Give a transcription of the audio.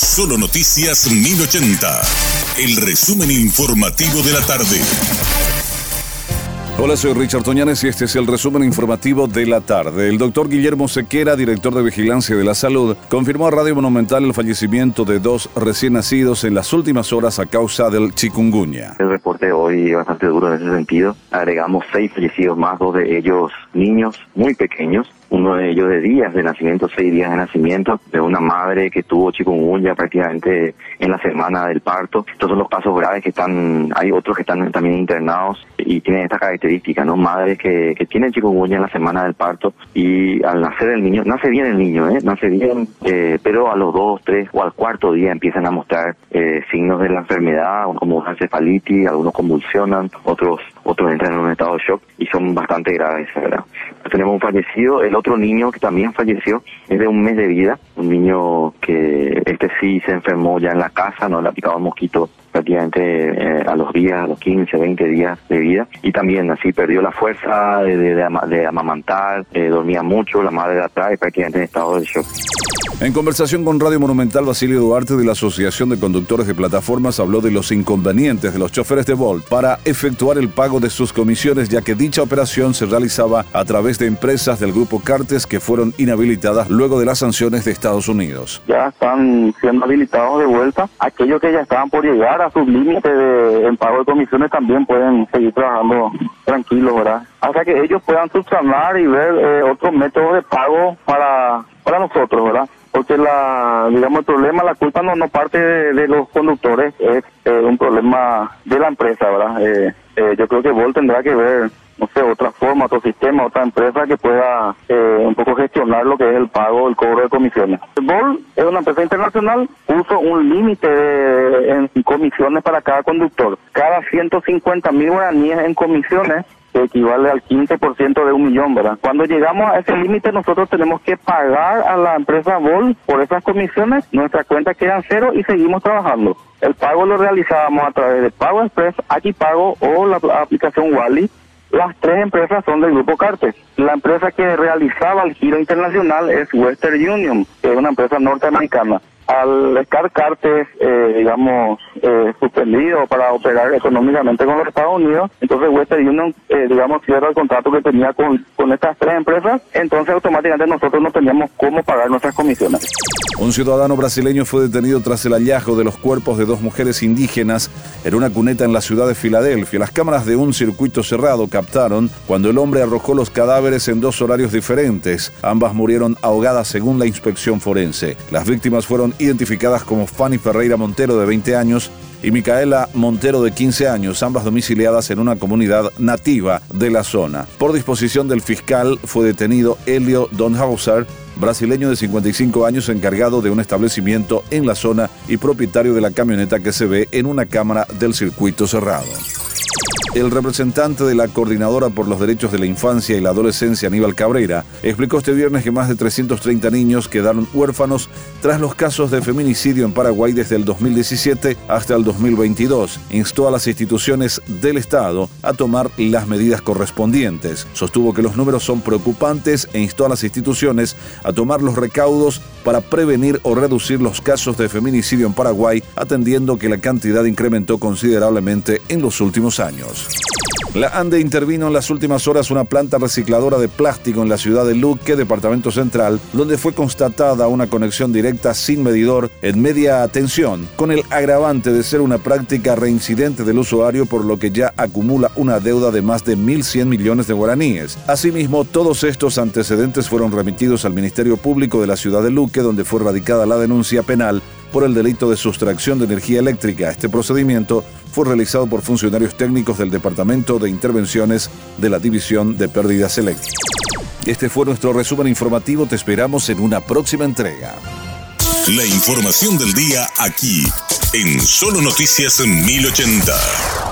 Solo Noticias 1080. El resumen informativo de la tarde. Hola, soy Richard Toñanes y este es el resumen informativo de la tarde. El doctor Guillermo Sequera, director de Vigilancia de la Salud, confirmó a Radio Monumental el fallecimiento de dos recién nacidos en las últimas horas a causa del chikungunya. Hoy bastante duro en ese sentido. Agregamos seis fallecidos más, dos de ellos niños muy pequeños uno de ellos de días de nacimiento, seis días de nacimiento, de una madre que tuvo chikungunya prácticamente en la semana del parto. Estos son los casos graves que están, hay otros que están también internados y tienen esta característica, ¿no? Madres que, tienen chikungunya en la semana del parto y al nacer el niño, nace bien el niño, ¿eh? Nace bien, eh, pero a los dos, tres o al cuarto día empiezan a mostrar eh, signos de la enfermedad, como una encefalitis, algunos convulsionan, otros otros entran en un estado de shock y son bastante graves, ¿verdad? Tenemos un fallecido, el otro niño que también falleció es de un mes de vida, un niño que este sí se enfermó ya en la casa, no le ha picado mosquito prácticamente eh, a los días, a los 15, 20 días de vida. Y también así perdió la fuerza de, de, amamantar, eh, dormía mucho, la madre de atrás y prácticamente en estado de shock. En conversación con Radio Monumental, Basilio Duarte de la Asociación de Conductores de Plataformas habló de los inconvenientes de los choferes de Volt para efectuar el pago de sus comisiones, ya que dicha operación se realizaba a través de empresas del grupo Cartes que fueron inhabilitadas luego de las sanciones de Estados Unidos. Ya están siendo habilitados de vuelta. Aquellos que ya estaban por llegar a sus límites de, en pago de comisiones también pueden seguir trabajando tranquilos, ¿verdad? Hasta que ellos puedan subsanar y ver eh, otros métodos de pago para, para nosotros, ¿verdad? Porque la digamos el problema la culpa no no parte de, los conductores es eh, un problema de la empresa verdad eh, eh, yo creo que Vol tendrá que ver no sé otra forma otro sistema otra empresa que pueda un poco gestionar lo que es el pago el cobro de comisiones Vol es una empresa internacional puso un límite en comisiones para cada conductor cada 150 mil guaraníes en comisiones que equivale al 15% de un millón, ¿verdad? Cuando llegamos a ese límite, nosotros tenemos que pagar a la empresa Vol por esas comisiones, nuestra cuenta queda cero y seguimos trabajando. El pago lo realizábamos a través de Pago Express, Aquí Pago o la aplicación Wally. Las tres empresas son del grupo Cartes. La empresa que realizaba el giro internacional es Western Union, que es una empresa norteamericana al estar Cartes, eh, digamos, eh, suspendido para operar económicamente con los Estados Unidos, entonces Western Union, eh, digamos, cierra el contrato que tenía con, con estas tres empresas, entonces automáticamente nosotros no teníamos cómo pagar nuestras comisiones. Un ciudadano brasileño fue detenido tras el hallazgo de los cuerpos de dos mujeres indígenas en una cuneta en la ciudad de Filadelfia. Las cámaras de un circuito cerrado captaron cuando el hombre arrojó los cadáveres en dos horarios diferentes. Ambas murieron ahogadas según la inspección forense. Las víctimas fueron identificadas como Fanny Ferreira Montero de 20 años y Micaela Montero de 15 años, ambas domiciliadas en una comunidad nativa de la zona. Por disposición del fiscal fue detenido Helio Donhauser, brasileño de 55 años encargado de un establecimiento en la zona y propietario de la camioneta que se ve en una cámara del circuito cerrado. El representante de la Coordinadora por los Derechos de la Infancia y la Adolescencia, Aníbal Cabrera, explicó este viernes que más de 330 niños quedaron huérfanos tras los casos de feminicidio en Paraguay desde el 2017 hasta el 2022. Instó a las instituciones del Estado a tomar las medidas correspondientes. Sostuvo que los números son preocupantes e instó a las instituciones a tomar los recaudos para prevenir o reducir los casos de feminicidio en Paraguay, atendiendo que la cantidad incrementó considerablemente en los últimos años. La ANDE intervino en las últimas horas una planta recicladora de plástico en la ciudad de Luque, departamento central, donde fue constatada una conexión directa sin medidor en media tensión, con el agravante de ser una práctica reincidente del usuario, por lo que ya acumula una deuda de más de 1.100 millones de guaraníes. Asimismo, todos estos antecedentes fueron remitidos al Ministerio Público de la ciudad de Luque, donde fue radicada la denuncia penal por el delito de sustracción de energía eléctrica. Este procedimiento fue realizado por funcionarios técnicos del Departamento de Intervenciones de la División de Pérdidas Eléctricas. Este fue nuestro resumen informativo. Te esperamos en una próxima entrega. La información del día aquí, en Solo Noticias 1080.